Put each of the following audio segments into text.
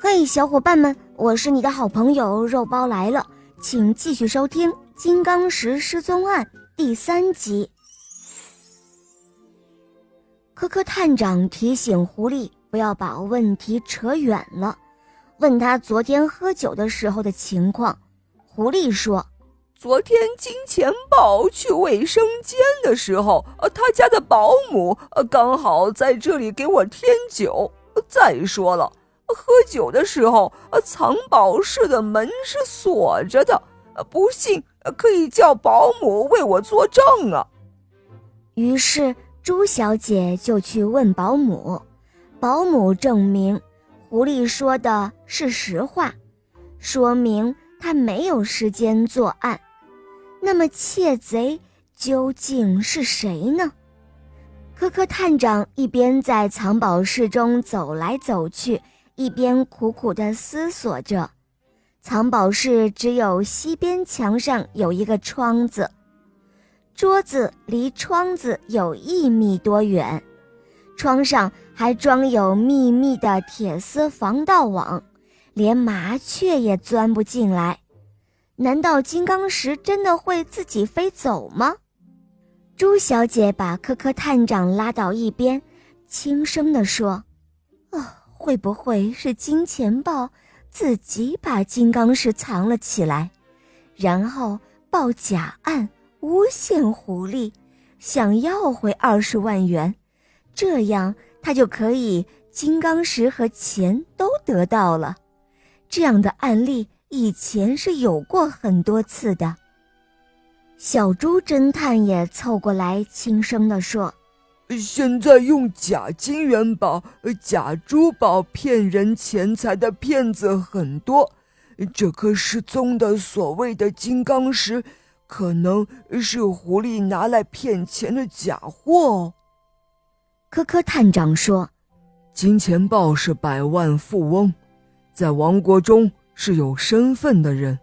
嘿，小伙伴们，我是你的好朋友肉包来了，请继续收听《金刚石失踪案》第三集。科科探长提醒狐狸不要把问题扯远了，问他昨天喝酒的时候的情况。狐狸说：“昨天金钱豹去卫生间的时候，呃，他家的保姆呃刚好在这里给我添酒。再说了。”喝酒的时候，藏宝室的门是锁着的，不信可以叫保姆为我作证啊。于是朱小姐就去问保姆，保姆证明狐狸说的是实话，说明他没有时间作案。那么窃贼究竟是谁呢？科科探长一边在藏宝室中走来走去。一边苦苦地思索着，藏宝室只有西边墙上有一个窗子，桌子离窗子有一米多远，窗上还装有密密的铁丝防盗网，连麻雀也钻不进来。难道金刚石真的会自己飞走吗？朱小姐把科科探长拉到一边，轻声地说：“哦。”会不会是金钱豹自己把金刚石藏了起来，然后报假案诬陷狐狸，想要回二十万元，这样他就可以金刚石和钱都得到了。这样的案例以前是有过很多次的。小猪侦探也凑过来轻声地说。现在用假金元宝、假珠宝骗人钱财的骗子很多，这颗失踪的所谓的金刚石，可能是狐狸拿来骗钱的假货。科科探长说：“金钱豹是百万富翁，在王国中是有身份的人，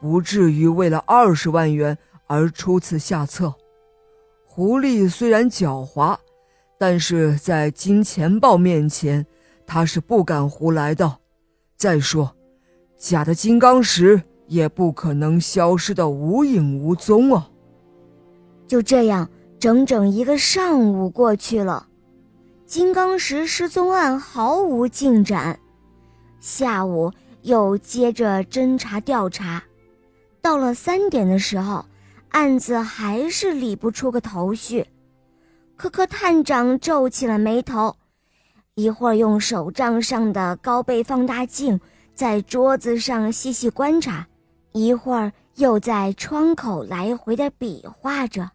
不至于为了二十万元而出此下策。”狐狸虽然狡猾，但是在金钱豹面前，他是不敢胡来的。再说，假的金刚石也不可能消失的无影无踪啊。就这样，整整一个上午过去了，金刚石失踪案毫无进展。下午又接着侦查调查，到了三点的时候。案子还是理不出个头绪，科科探长皱起了眉头，一会儿用手杖上的高倍放大镜在桌子上细细观察，一会儿又在窗口来回的比划着。